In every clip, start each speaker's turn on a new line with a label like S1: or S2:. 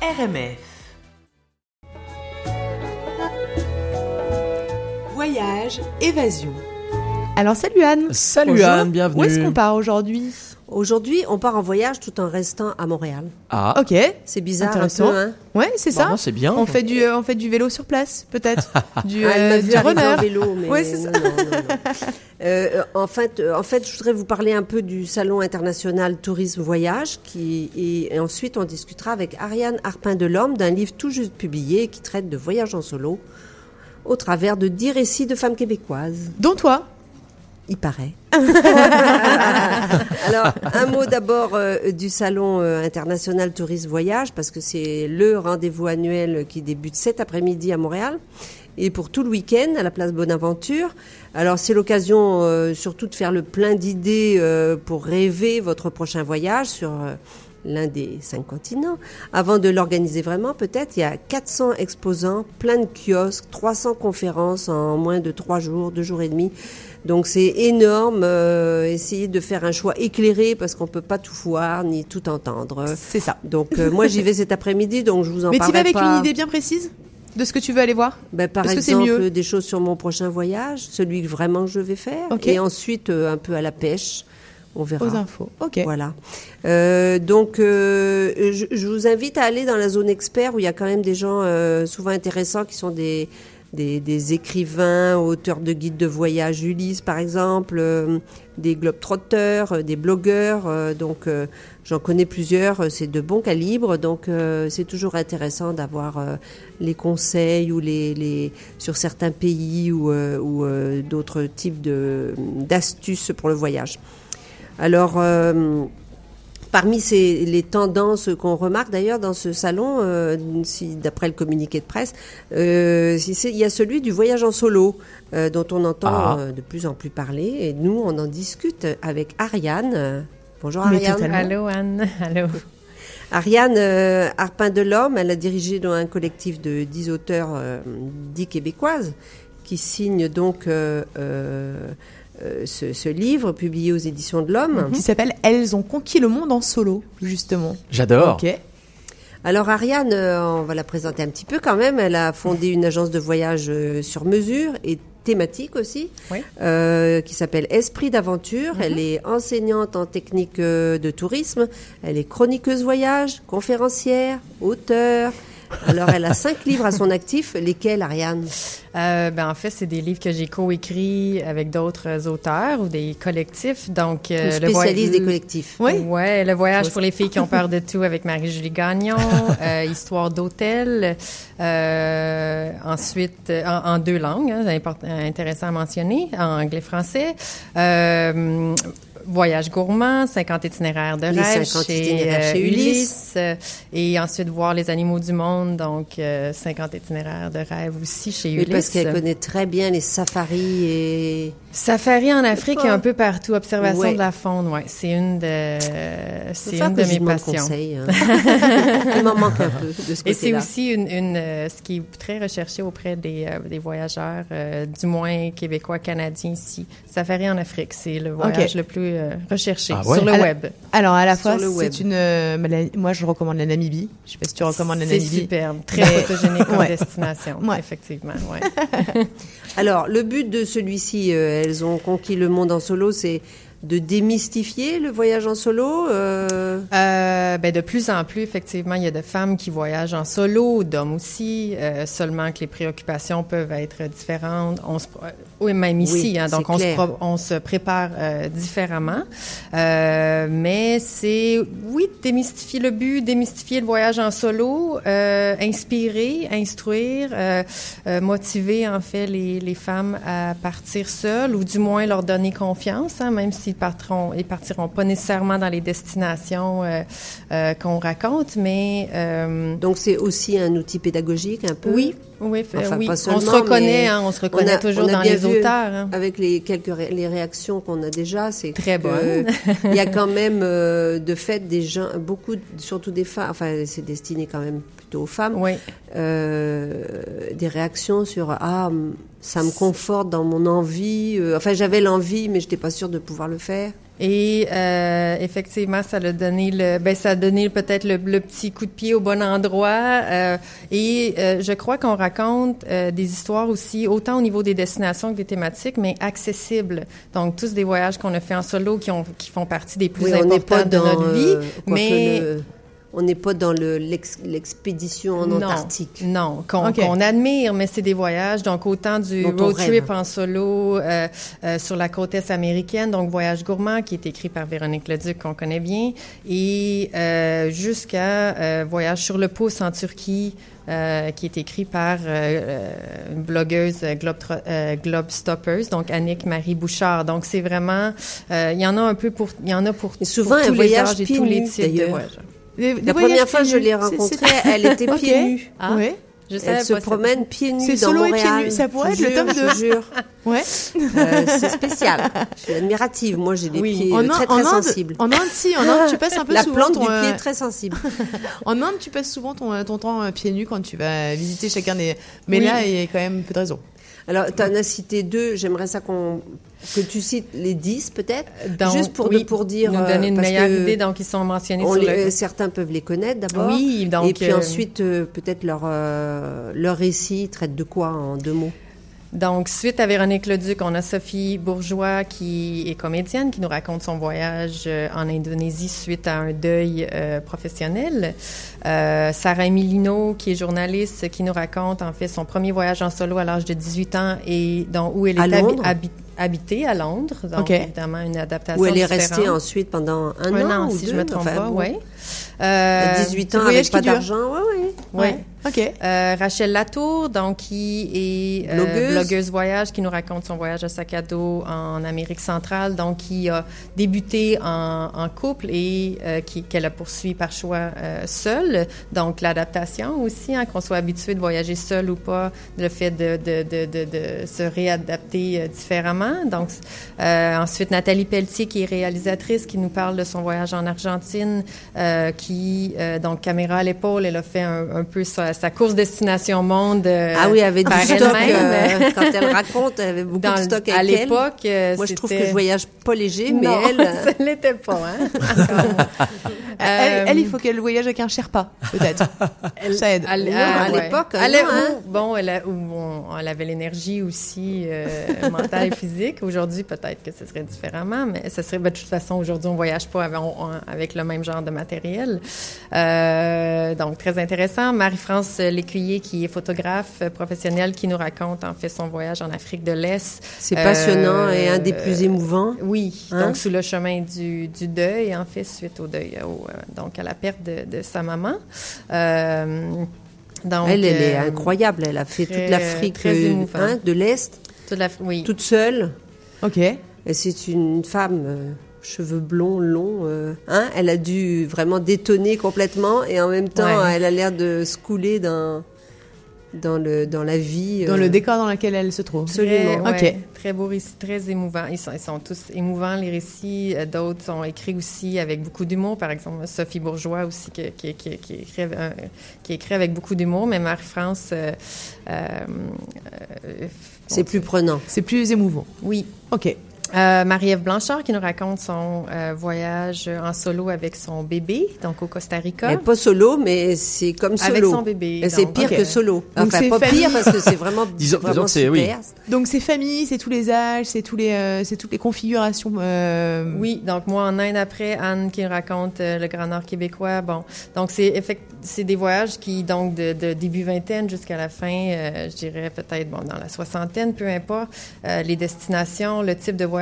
S1: RMF. Voyage, évasion.
S2: Alors salut Anne.
S3: Salut
S2: Bonjour.
S3: Anne, bienvenue.
S2: Où est-ce qu'on part aujourd'hui?
S4: Aujourd'hui, on part en voyage tout en restant à Montréal.
S3: Ah,
S2: Ok.
S4: C'est bizarre un
S2: Intéressant.
S4: peu, hein
S2: Ouais, c'est ça.
S3: c'est bien.
S2: On fait du, euh, on fait du vélo sur place, peut-être. du,
S4: Ah, elle m'a
S2: euh, du runner.
S4: vélo, mais
S2: Ouais, c'est
S4: non, non, non, non. Euh, en fait, euh, en fait, je voudrais vous parler un peu du salon international tourisme voyage, qui et, et ensuite on discutera avec Ariane Harpin de l'Homme d'un livre tout juste publié qui traite de voyage en solo au travers de dix récits de femmes québécoises.
S2: Dont toi.
S4: Il paraît. Alors, un mot d'abord euh, du Salon euh, international tourisme voyage, parce que c'est le rendez-vous annuel qui débute cet après-midi à Montréal, et pour tout le week-end à la place Bonaventure. Alors, c'est l'occasion euh, surtout de faire le plein d'idées euh, pour rêver votre prochain voyage sur euh, l'un des cinq continents. Avant de l'organiser vraiment, peut-être, il y a 400 exposants, plein de kiosques, 300 conférences en moins de trois jours, deux jours et demi. Donc c'est énorme. euh, essayer de faire un choix éclairé parce qu'on peut pas tout voir ni tout entendre.
S2: C'est ça.
S4: Donc euh, moi j'y vais cet après-midi, donc je vous en
S2: Mais tu
S4: parlerai
S2: vas avec
S4: pas.
S2: une idée bien précise de ce que tu veux aller voir?
S4: Ben, par
S2: Parce que c'est
S4: exemple,
S2: mieux.
S4: des choses sur mon prochain voyage, celui que vraiment je vais faire,
S2: Ok.
S4: et ensuite euh, un peu à la pêche. On verra.
S2: aux infos. Ok.
S4: Voilà. Euh, donc, euh, je, je vous invite à aller dans la zone expert où il y a quand même des gens souvent intéressants qui sont des, des, écrivains, auteurs de guides de voyage, Ulysse par exemple, euh, des globetrotters, euh, des blogueurs. euh, donc, j'en connais plusieurs. C'est de bon calibre. Donc, c'est toujours intéressant d'avoir les conseils ou les, sur certains pays ou, d'autres types d'astuces pour le voyage. Alors, parmi ces, les tendances qu'on remarque d'ailleurs dans ce salon, euh, si, d'après le communiqué de presse, euh, si c'est- il y a celui du voyage en solo, euh, dont on entend
S3: Ah.
S4: euh, de plus en plus parler. Et nous, on en discute avec Ariane. Bonjour
S2: Mais
S4: Ariane.
S5: Allô Anne, allô.
S4: Ariane euh, Harpin de l'Homme, elle a dirigé un collectif de 10 auteurs, euh, 10 québécoises, qui signent donc euh, ce, ce livre publié aux éditions de l'Homme.
S2: Qui s'appelle Elles ont conquis le monde en solo, justement.
S3: J'adore.
S2: Ok.
S4: Alors Ariane, euh, on va la présenter un petit peu quand même. Elle a fondé une agence de voyage euh, sur mesure et thématique aussi,
S5: Oui.
S4: euh, qui s'appelle Esprit d'aventure. Elle est enseignante en technique de tourisme. Elle est chroniqueuse voyage, conférencière, auteure. Alors elle a cinq livres à son actif. Lesquels, Ariane?
S5: Euh, ben, en fait, c'est des livres que j'ai coécrits avec d'autres auteurs ou des collectifs. Donc, euh,
S4: Une
S5: le voy-
S4: spécialiste des collectifs.
S2: Oui.
S5: Ouais, le voyage pour les filles qui ont peur de tout avec Marie-Julie Gagnon, euh, histoire d'hôtel. Euh, ensuite, en, en deux langues, hein, intéressant à mentionner, en anglais-français. Euh, Voyage gourmand, 50 itinéraires de
S4: Les
S5: rêve
S4: 50
S5: chez,
S4: itinéraires
S5: euh,
S4: chez Ulysse.
S5: Ulysse. Euh, et ensuite voir les animaux du monde, donc euh, 50 itinéraires de rêve aussi chez
S4: Oui,
S5: Ulysse.
S4: parce qu'elle connaît très bien les safaris et
S5: Safari en Afrique et un peu partout. Observation
S4: Ouais.
S5: de la faune, ouais. C'est une de, c'est une de mes passions.
S4: conseil, hein. Il m'en manque un peu de ce
S5: Et c'est aussi une, une, euh, ce qui est très recherché auprès des, euh, des voyageurs, euh, du moins québécois, canadiens ici. Safari en Afrique, c'est le voyage le plus euh, recherché
S3: Ah ouais?
S5: sur le web.
S2: Alors à la fois, c'est une. euh, la- moi, je recommande la Namibie. Je sais pas si tu recommandes la
S5: C'est
S2: Namibie.
S5: superbe, très photogénique comme
S2: Ouais.
S5: destination,
S2: Ouais.
S5: effectivement.
S4: Alors, le but de celui-ci, euh, elles ont conquis le monde en solo, c'est de démystifier le voyage en solo. euh,
S5: Euh, ben de plus en plus, effectivement, il y a de femmes qui voyagent en solo, d'hommes aussi, euh, seulement que les préoccupations peuvent être différentes. On se, pr- oui, même ici,
S4: Oui,
S5: hein, donc on se, on prépare différemment. Mais c'est, oui, démystifier le but, démystifier le voyage en solo, inspirer, instruire, motiver en fait les, les femmes à partir seules ou du moins leur donner confiance, hein, même partiront, ils partiront pas nécessairement dans les destinations euh, euh, qu'on raconte, mais euh,
S4: donc, c'est aussi un outil pédagogique un peu?
S5: oui, oui,
S4: Enfin,
S5: oui.
S4: pas
S5: on se reconnaît, hein, on se reconnaît
S4: a-
S5: toujours
S4: on a
S5: dans
S4: bien
S5: les
S4: vu
S5: auteurs. hein.
S4: Avec les quelques ré- les réactions qu'on a déjà, c'est
S5: Très
S4: que
S5: bonnes.
S4: Il y a quand même de fait des gens, beaucoup, surtout des femmes. Enfin, c'est destiné quand même plutôt aux femmes.
S5: Oui.
S4: des réactions sur ah ça me conforte dans mon envie. euh, enfin, j'avais l'envie, mais j'étais pas sûre de pouvoir le faire.
S5: Et euh, effectivement, ça a donné le, ben ça a donné peut-être le, le, petit coup de pied au bon endroit. Euh, et euh, je crois qu'on raconte euh, des histoires aussi, autant au niveau des destinations que des thématiques, mais accessibles. Donc tous des voyages qu'on a fait en solo qui ont qui font partie des plus
S4: Oui,
S5: importants de notre vie,
S4: euh,
S5: mais
S4: le- on n'est pas dans le- l'ex- l'expédition en
S5: non,
S4: Antarctique.
S5: Non, qu'on admire, mais c'est des voyages, donc autant du
S4: Dont
S5: road
S4: rêve.
S5: trip en solo euh, euh, sur la côte est américaine, donc Voyage gourmand, qui est écrit par Véronique Leduc, qu'on connaît bien, et euh, jusqu'à euh, Voyage sur le pouce en Turquie, euh, qui est écrit par euh, une blogueuse Globe, euh, Globe Stoppers, donc Annick Marie Bouchard. Donc c'est vraiment, euh, il y en a un peu pour, il y en a pour,
S4: Et souvent,
S5: pour
S4: un
S5: tous les
S4: voyage
S5: âges et tous les types de voyages.
S4: La première fois que je l'ai rencontrée, elle était pieds nus.
S5: Ah,
S2: Ouais.
S5: je
S4: Elle se promène pieds nus
S2: C'est
S4: dans
S2: solo et pieds
S4: Montréal.
S2: nus, ça pourrait
S4: Je
S2: être le tome
S4: je
S2: deux.
S4: vous jure.
S2: Ouais.
S4: Euh, c'est spécial. Je suis admirative. Moi, j'ai des
S5: Oui.
S4: pieds
S2: En
S4: euh, très,
S2: en
S4: très
S2: Inde-
S4: sensibles.
S2: En Inde, si, en Inde, tu passes un peu
S4: La
S2: souvent
S4: plante
S2: ton,
S4: du pied
S2: euh,
S4: est très sensible.
S2: En Inde, tu passes souvent ton, ton temps pieds nus quand tu vas visiter chacun des. Mais
S5: Oui.
S2: là, il y a quand même peu de raison.
S4: Alors, tu en as cité deux. J'aimerais ça qu'on que tu cites les dix, peut-être. Juste pour,
S5: oui,
S4: pour dire.
S5: nous
S4: euh,
S5: donner une meilleure
S4: que
S5: idée. Donc, ils sont mentionnés
S4: on
S5: sur
S4: les-
S5: le...
S4: certains peuvent les connaître d'abord.
S5: Oui, donc...
S4: Et puis
S5: euh,
S4: ensuite, euh, peut-être leur, euh, leur récit traite de quoi en deux mots?
S5: Donc, suite à Véronique Leduc, on a Sophie Bourgeois qui est comédienne, qui nous raconte son voyage euh, en Indonésie suite à un deuil euh, professionnel. Euh, Sarah Emilino, qui est journaliste, qui nous raconte en fait son premier voyage en solo à l'âge de 18 ans et dans, où elle
S4: À
S5: est habi- habitée à Londres. Donc, évidemment, une adaptation
S4: Où elle est
S5: différente.
S4: restée ensuite pendant un,
S5: un
S4: an,
S5: an,
S4: ou
S5: si
S4: deux,
S5: je me trompe
S4: enfin,
S5: pas, oui.
S4: À 18 ans avec pas d'argent, ouais, ouais.
S5: Ouais.
S2: Ok.
S5: Euh, Rachel Latour, donc qui est euh,
S4: Blogueuse.
S5: blogueuse voyage, qui nous raconte son voyage à sac à dos en Amérique centrale, donc qui a débuté en, en couple et euh, qui qu'elle a poursuivi par choix euh, seule. Donc l'adaptation aussi, hein, qu'on soit habitué de voyager seul ou pas, le fait de, de, de, de, se réadapter euh, différemment. Donc euh, ensuite Nathalie Pelletier, qui est réalisatrice, qui nous parle de son voyage en Argentine, euh, qui euh, donc caméra à l'épaule, elle a fait un, un peu sa, sa course destination monde. euh,
S4: ah oui, avec du
S5: par
S4: stock. euh, quand elle raconte, elle avait beaucoup
S5: Dans
S4: de
S5: le-
S4: stock
S5: à
S4: avec elle.
S5: l'époque, euh,
S4: Moi, je trouve que je voyage pas léger, mais
S5: non,
S4: elle.
S5: ça l'était pas. Hein?
S2: Elle,
S5: Euh,
S2: elle, il faut qu'elle voyage avec un Sherpa, peut-être. Ça aide.
S5: À,
S4: Non,
S5: à-
S4: l'époque,
S5: Elle,
S4: hein.
S5: ou- bon, elle, a- ou on- elle avait l'énergie aussi euh, mentale et physique. Aujourd'hui, peut-être que ce serait différemment, mais ce serait ben, de toute façon aujourd'hui, on voyage pas avec, on- avec le même genre de matériel. Euh, donc très intéressant. Marie-France Lécuyer, qui est photographe euh, professionnelle, qui nous raconte en fait son voyage en Afrique de l'Est.
S4: C'est
S5: Euh,
S4: passionnant et un des plus émouvants.
S5: Oui,
S4: Hein?
S5: donc sous le chemin du, du deuil, en fait, suite au deuil, au, euh, donc à la perte de, de sa maman. Euh, donc,
S4: elle, elle est
S5: euh,
S4: incroyable. Elle a fait
S5: très-
S4: toute l'Afrique euh, hein, de l'Est,
S5: toute la, oui,
S4: toute seule.
S2: Ok.
S4: Et c'est une femme, euh, cheveux blonds, longs. euh, hein, elle a dû vraiment détonner complètement et en même temps,
S5: Ouais.
S4: elle a l'air de se couler dans, dans, le, dans la vie.
S2: Dans
S4: euh,
S2: le décor dans lequel elle se trouve.
S4: Absolument.
S5: Très, ouais,
S2: Ok.
S5: très beau récit, très émouvant. Ils sont, ils sont tous émouvants, les récits. Euh, D'autres sont écrits aussi avec beaucoup d'humour. Par exemple, Sophie Bourgeois aussi, qui, qui, qui, qui écrit, euh, qui écrit avec beaucoup d'humour. Mais Marie-France... euh, euh,
S4: C'est plus prenant.
S2: C'est plus émouvant.
S5: Oui,
S2: Ok.
S5: Euh, Marie-Ève Blanchard qui nous raconte son euh, voyage en solo avec son bébé, donc au Costa Rica.
S4: Pas solo, mais c'est comme solo.
S5: Avec son bébé.
S4: C'est
S5: donc,
S4: pire que solo.
S2: Donc
S4: Enfin,
S2: c'est
S4: pas
S2: famille.
S4: pire parce que c'est vraiment,
S3: Disons-
S4: vraiment
S3: disons que c'est- oui.
S4: super.
S2: Donc c'est famille, c'est tous les âges, c'est tous les, euh, c'est toutes les configurations. euh,
S5: Oui, donc moi en Inde après, Anne qui raconte euh, le Grand Nord québécois. Bon, donc c'est effect- c'est des voyages qui donc de, de début vingtaine jusqu'à la fin, euh, je dirais peut-être bon dans la soixantaine, peu importe euh, les destinations, le type de voyage,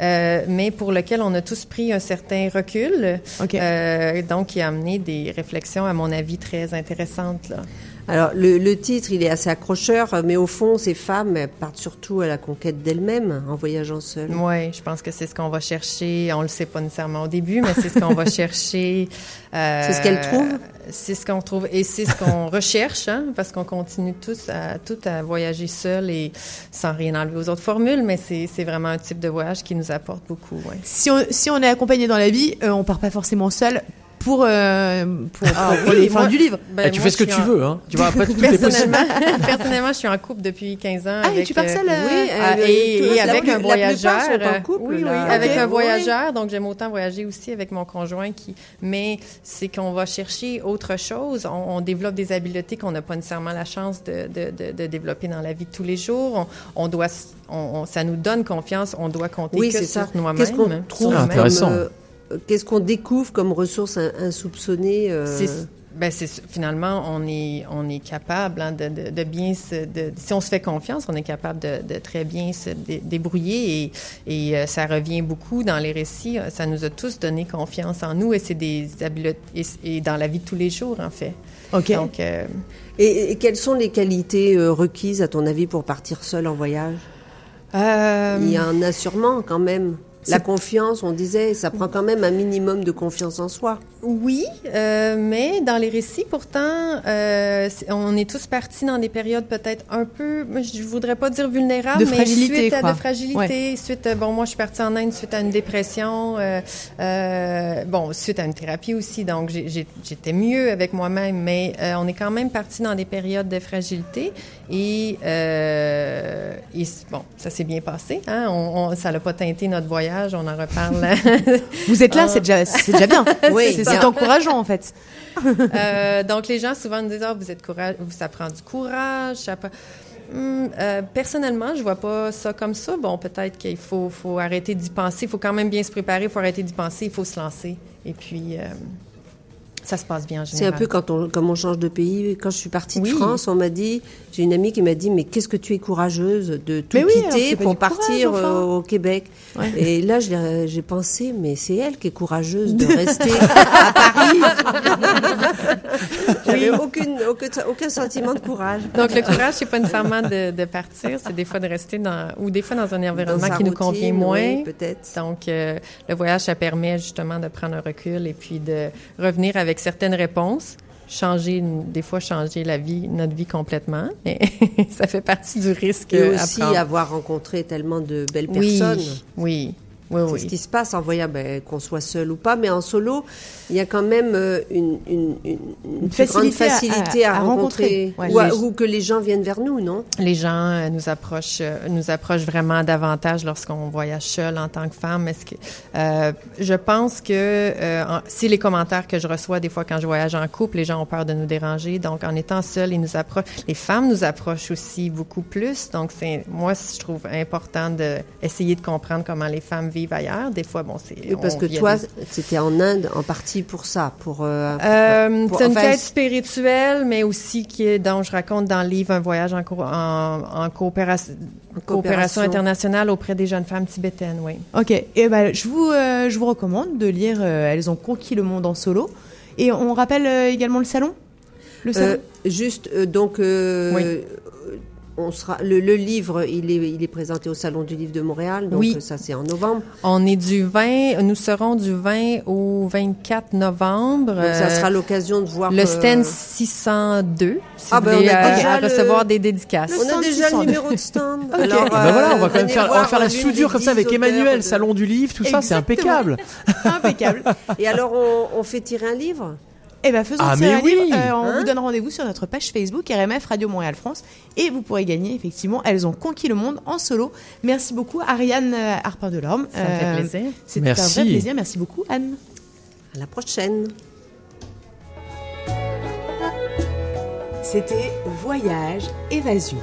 S5: euh, mais pour lequel on a tous pris un certain recul.
S2: Ok.
S5: Euh, donc qui a amené des réflexions à mon avis très intéressantes là.
S4: Alors, le, le titre, il est assez accrocheur, mais au fond, ces femmes elles partent surtout à la conquête d'elles-mêmes en voyageant seules.
S5: Oui, je pense que c'est ce qu'on va chercher. On le sait pas nécessairement au début, mais c'est ce qu'on va chercher. euh,
S4: C'est ce qu'elles trouvent?
S5: C'est ce qu'on trouve et c'est ce qu'on recherche, hein, parce qu'on continue tous à, tout à voyager seul et sans rien enlever aux autres formules, mais c'est c'est vraiment un type de voyage qui nous apporte beaucoup. Ouais.
S2: Si on, si on est accompagné dans la vie, euh, on part pas forcément seul pour, euh, pour,
S5: Ah
S2: pour
S5: oui,
S2: les fins
S5: moi-
S2: du livre.
S5: Ben,
S3: Eh, tu
S5: moi,
S3: fais ce que
S5: je suis
S3: tu
S5: en-
S3: veux, hein. Tu vois, après, tout est possible.
S5: Personnellement, personnellement, je suis en couple depuis 15 ans.
S2: Ah, et
S5: avec,
S2: tu pars seule, euh,
S4: Oui,
S5: Ah,
S4: euh,
S5: et,
S4: tout-
S5: et avec un voyageur.
S4: en
S5: euh,
S4: couple,
S5: oui, oui,
S4: là.
S5: avec
S2: Ok.
S5: un
S4: Oui.
S5: voyageur. Donc, j'aime autant voyager aussi avec mon conjoint qui. Mais c'est qu'on va chercher autre chose. On, on développe des habiletés qu'on n'a pas nécessairement la chance de, de, de, de développer dans la vie de tous les jours. On, on doit, on, on- ça nous donne confiance. On doit compter
S4: Oui,
S5: que
S4: c'est
S5: sur
S4: ça.
S5: nous-mêmes.
S4: Qu'est-ce qu'on trouve.
S3: Ah, intéressant.
S4: Qu'est-ce qu'on découvre comme ressources in- insoupçonnées euh,
S5: Ben c'est finalement on est on est capable hein, de, de, de bien se de, si on se fait confiance on est capable de, très bien se dé- débrouiller et, et euh, ça revient beaucoup dans les récits ça nous a tous donné confiance en nous et c'est des habiletés et, et dans la vie de tous les jours en fait
S2: Ok.
S5: donc euh,
S4: Et, et quelles sont les qualités euh, requises, à ton avis, pour partir seul en voyage? Il y en a sûrement quand même. La confiance, on disait, ça prend quand même un minimum de confiance en soi.
S5: Oui, euh, mais dans les récits, pourtant, euh, on est tous partis dans des périodes peut-être un peu, je voudrais pas dire vulnérables, mais suite à de fragilité, suite, à- bon, moi je suis partie en Inde suite à une dépression, euh, euh, bon, suite à une thérapie aussi, donc j'étais mieux avec moi-même, mais euh, on est quand même partis dans des périodes de fragilité et, euh, et bon, ça s'est bien passé, hein, on, on- ça n'a pas teinté notre voyage, on en reparle.
S2: Vous êtes là, c'est déjà, c'est déjà bien.
S4: Oui,
S2: c'est. C'est encourageant en fait.
S5: Euh, donc, les gens souvent nous disent, ah, vous êtes courage, ça prend du courage. Ça prend- Hum, euh, personnellement, je vois pas ça comme ça. Bon, peut-être qu'il faut, faut arrêter d'y penser. Il faut quand même bien se préparer. Il faut arrêter d'y penser. Il faut se lancer. Et puis, euh, ça se passe bien en
S4: C'est un peu quand on, comme on change de pays. Quand je suis partie de
S5: Oui.
S4: France, on m'a dit, j'ai une amie qui m'a dit, mais qu'est-ce que tu es courageuse de tout
S2: Mais oui, alors,
S4: quitter pour
S2: courage,
S4: partir
S2: enfin.
S4: au Québec.
S2: Ouais.
S4: Et là, j'ai pensé, mais c'est elle qui est courageuse de rester à Paris. J'avais aucune, aucun, aucun sentiment de courage.
S5: Donc, le courage, c'est pas nécessairement de, de partir. C'est des fois de rester dans, ou des fois dans un environnement
S4: Dans
S5: qui nous convient moins.
S4: oui, peut-être.
S5: Donc, euh, le voyage, ça permet justement de prendre un recul et puis de revenir avec certaines réponses, changer, des fois changer la vie, notre vie complètement, mais ça fait partie du risque
S4: Et
S5: à
S4: aussi
S5: prendre.
S4: avoir rencontré tellement de belles
S5: oui,
S4: personnes.
S5: oui, oui,
S4: C'est
S5: oui.
S4: ce qui se passe en voyage, ben, qu'on soit seul ou pas, mais en solo, il y a quand même euh, une, une, une, une plus grande
S2: facilité à-
S4: facilité à,
S2: à- à
S4: rencontrer,
S2: rencontrer. Ouais.
S4: ou, à-
S2: Les-
S4: ou que les gens viennent vers nous, non?
S5: Les gens euh, nous approchent, euh, nous approchent vraiment davantage lorsqu'on voyage seul en tant que femme. Est-ce que euh, je pense que euh, en- si les commentaires que je reçois des fois quand je voyage en couple, les gens ont peur de nous déranger. Donc en étant seul, ils nous approchent. Les femmes nous approchent aussi beaucoup plus. Donc c'est moi je trouve important de essayer de comprendre comment les femmes vivent ailleurs. Des fois bon c'est
S4: Oui, Parce
S5: on
S4: que toi, c'était en Inde en partie pour ça, pour... euh,
S5: Euh,
S4: pour-
S5: c'est une
S4: enfin,
S5: quête spirituelle, mais aussi qui est, dont je raconte dans le livre un voyage en, co- en, en coopération, coopération internationale auprès des jeunes femmes tibétaines, oui.
S2: Ok, et ben je vous, euh, je vous recommande de lire euh, Elles ont conquis le monde en solo. Et on rappelle euh, également le salon? Le salon?
S4: Euh, juste, euh, donc, euh,
S5: Oui.
S4: On sera, le, le livre, il est, il est présenté au Salon du Livre de Montréal, donc
S5: Oui.
S4: ça c'est en novembre.
S5: On est du 20, nous serons du 20 au 24 novembre.
S4: Donc ça
S5: euh,
S4: sera l'occasion de voir...
S5: le
S4: euh,
S5: stand 602, si
S4: Ah,
S5: vous
S4: ben, on a
S5: euh,
S4: déjà
S5: à
S4: le-
S5: recevoir des dédicaces.
S2: Le
S4: On a déjà
S2: 600.
S4: le numéro de stand. Alors,
S3: Ben voilà, on va quand même faire, on va faire la soudure comme ça avec Emmanuel,
S4: de-
S3: salon du livre, tout ça, c'est impeccable.
S2: Impeccable.
S4: Et alors, on, on fait tirer un livre?
S2: Eh ben faisons
S3: Ah, mais
S2: un
S3: oui
S2: livre. Euh, on
S4: Hein
S2: vous donne rendez-vous sur notre page Facebook RMF Radio Montréal France et vous pourrez gagner effectivement. Elles ont conquis le monde en solo. Merci beaucoup Ariane euh, Harper Delorme.
S5: Ça me fait
S2: Euh,
S5: plaisir.
S2: C'était un vrai plaisir. Merci beaucoup Anne.
S4: À la prochaine.
S1: C'était Voyage Évasion.